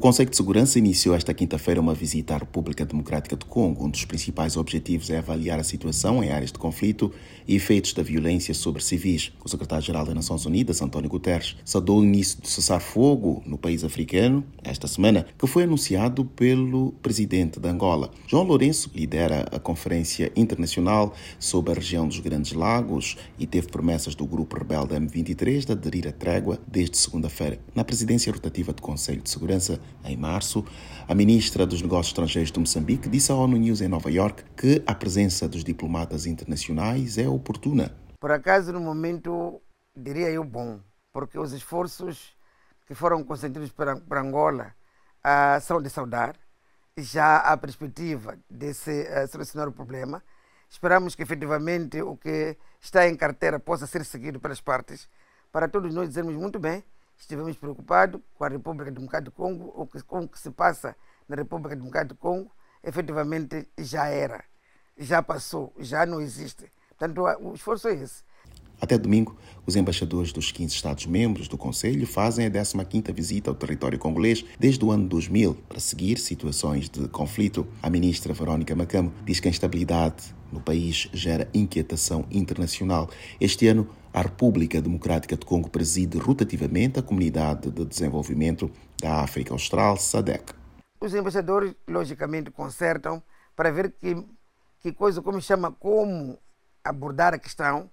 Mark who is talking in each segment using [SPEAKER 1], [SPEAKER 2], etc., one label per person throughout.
[SPEAKER 1] Conselho de Segurança iniciou esta quinta-feira uma visita à República Democrática do Congo. Um dos principais objetivos é avaliar a situação em áreas de conflito e efeitos da violência sobre civis. O secretário-geral das Nações Unidas, António Guterres, saudou o início do cessar-fogo no país africano esta semana, que foi anunciado pelo presidente de Angola. João Lourenço lidera a Conferência Internacional sobre a região dos Grandes Lagos e teve promessas do grupo rebelde M23 de aderir à trégua desde segunda-feira. Na presidência rotativa do Conselho de Segurança, em março, a ministra dos Negócios Estrangeiros de Moçambique disse à ONU News em Nova York que a presença dos diplomatas internacionais é oportuna.
[SPEAKER 2] Por acaso, no momento, diria eu bom, porque os esforços que foram consentidos para, Angola uh, são de saudar. Já há perspectiva de se uh, solucionar o problema. Esperamos que efetivamente o que está em carteira possa ser seguido pelas partes, para todos nós dizermos muito bem estivemos preocupados com a República Democrática do Congo, o que, com o que se passa na República Democrática do Congo, efetivamente já era, já passou, já não existe. Portanto, o esforço é esse.
[SPEAKER 1] Até domingo, os embaixadores dos 15 Estados-membros do Conselho fazem a 15ª visita ao território congolês desde o ano 2000 para seguir situações de conflito. A ministra Verónica Macamo diz que a instabilidade no país gera inquietação internacional. Este ano, a República Democrática de Congo preside rotativamente a Comunidade de Desenvolvimento da África Austral, SADC.
[SPEAKER 2] Os embaixadores, logicamente, consertam para ver que, que coisa, como chama, como abordar a questão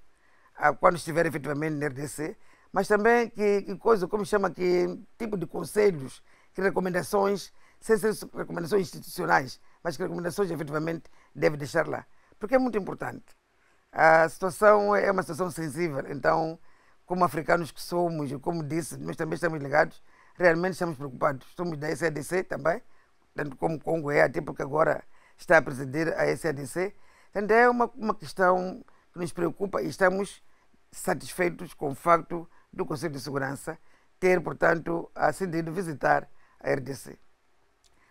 [SPEAKER 2] quando estiver efetivamente na RDC, mas também que, que coisa, como chama, que tipo de conselhos, que recomendações, sem ser recomendações institucionais, mas que recomendações efetivamente deve deixar lá. Porque é muito importante. A situação é uma situação sensível, então, como africanos que somos, como disse, nós também estamos ligados, realmente estamos preocupados. Somos da SADC também, tanto como Congo é, até porque agora está a presidir a SADC. Então é uma, uma questão que nos preocupa e estamos satisfeitos com o facto do Conselho de Segurança ter, portanto, acendido visitar a RDC.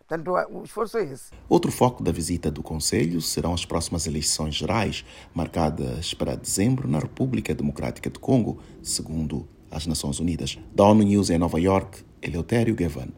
[SPEAKER 2] Portanto, o esforço é esse.
[SPEAKER 1] Outro foco da visita do Conselho serão as próximas eleições gerais, marcadas para dezembro na República Democrática do Congo, segundo as Nações Unidas. Da ONU News em Nova York, Eleutério Gavan.